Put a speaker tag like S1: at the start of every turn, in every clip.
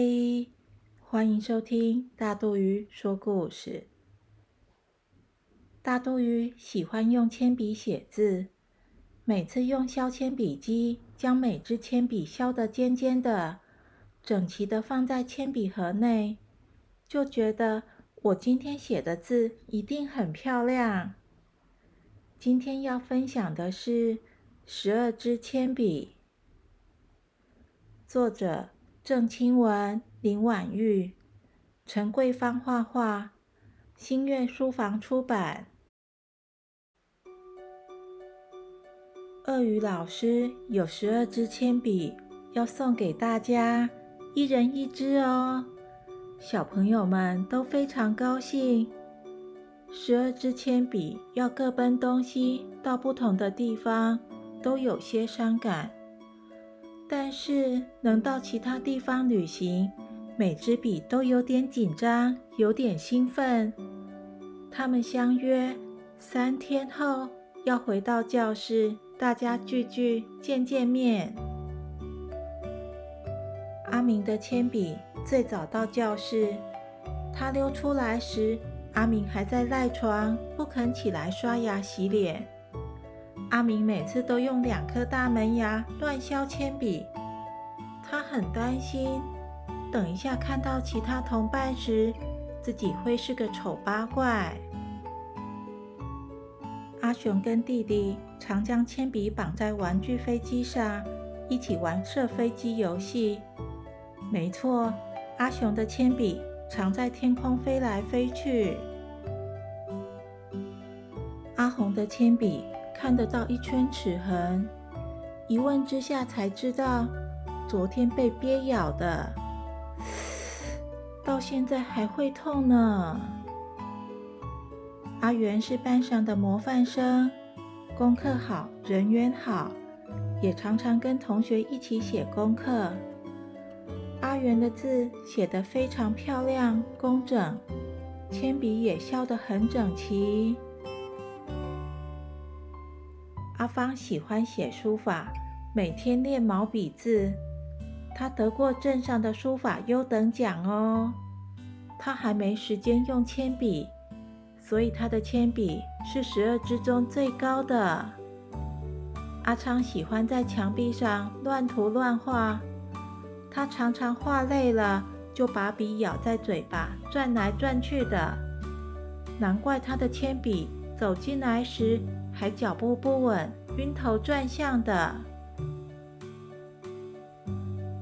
S1: 嘿欢迎收听大肚鱼说故事。大肚鱼喜欢用铅笔写字，每次用削铅笔机将每支铅笔削得尖尖的，整齐的放在铅笔盒内，就觉得我今天写的字一定很漂亮。今天要分享的是《十二支铅笔》，作者郑清文。林婉玉、陈桂芳画画，新月书房出版。鳄鱼老师有十二支铅笔要送给大家，一人一支哦。小朋友们都非常高兴。十二支铅笔要各奔东西，到不同的地方，都有些伤感。但是能到其他地方旅行。每支笔都有点紧张，有点兴奋。他们相约三天后要回到教室，大家聚聚，见见面。阿明的铅笔最早到教室，他溜出来时，阿明还在赖床，不肯起来刷牙洗脸。阿明每次都用两颗大门牙乱削铅笔，他很担心。等一下，看到其他同伴时，自己会是个丑八怪。阿雄跟弟弟常将铅笔绑在玩具飞机上，一起玩射飞机游戏。没错，阿雄的铅笔常在天空飞来飞去。阿红的铅笔看得到一圈齿痕，一问之下才知道，昨天被鳖咬的。到现在还会痛呢。阿元是班上的模范生，功课好，人缘好，也常常跟同学一起写功课。阿元的字写得非常漂亮、工整，铅笔也削得很整齐。阿芳喜欢写书法，每天练毛笔字。他得过镇上的书法优等奖哦。他还没时间用铅笔，所以他的铅笔是十二支中最高的。阿昌喜欢在墙壁上乱涂乱画，他常常画累了就把笔咬在嘴巴，转来转去的。难怪他的铅笔走进来时还脚步不稳，晕头转向的。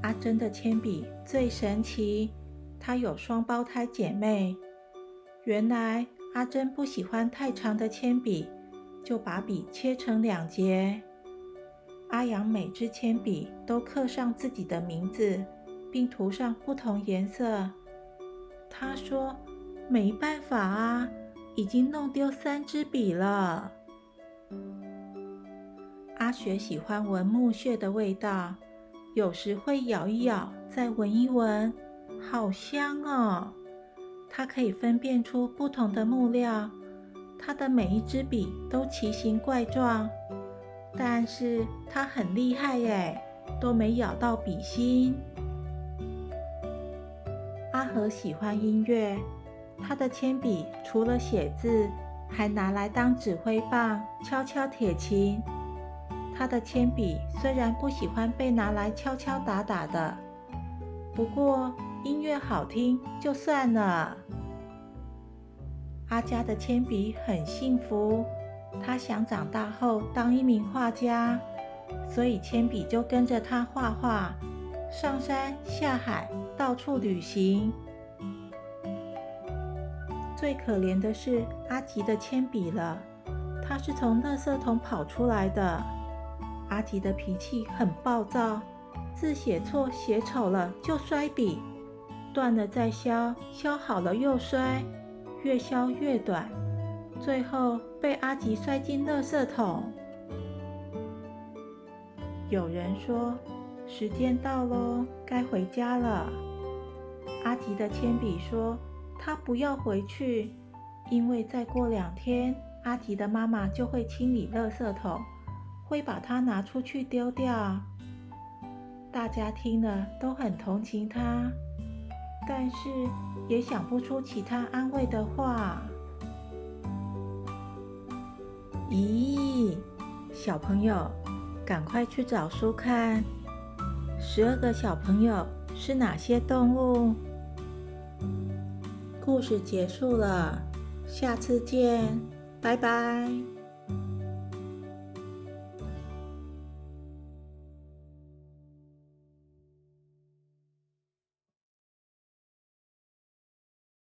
S1: 阿珍的铅笔最神奇，她有双胞胎姐妹。原来阿珍不喜欢太长的铅笔，就把笔切成两截。阿阳每支铅笔都刻上自己的名字，并涂上不同颜色。他说：“没办法啊，已经弄丢三支笔了。”阿雪喜欢闻木屑的味道。有时会咬一咬，再闻一闻，好香哦！它可以分辨出不同的木料，它的每一支笔都奇形怪状，但是它很厉害耶，都没咬到笔芯。阿和喜欢音乐，他的铅笔除了写字，还拿来当指挥棒，敲敲铁琴。他的铅笔虽然不喜欢被拿来敲敲打打的，不过音乐好听就算了。阿佳的铅笔很幸福，他想长大后当一名画家，所以铅笔就跟着他画画，上山下海，到处旅行。最可怜的是阿吉的铅笔了，他是从垃圾桶跑出来的。阿吉的脾气很暴躁，字写错、写丑了就摔笔，断了再削，削好了又摔，越削越短，最后被阿吉摔进垃圾桶。有人说：“时间到喽，该回家了。”阿吉的铅笔说：“他不要回去，因为再过两天，阿吉的妈妈就会清理垃圾桶。”会把它拿出去丢掉。大家听了都很同情他。但是也想不出其他安慰的话。咦，小朋友，赶快去找书看。十二个小朋友是哪些动物？故事结束了，下次见，拜拜。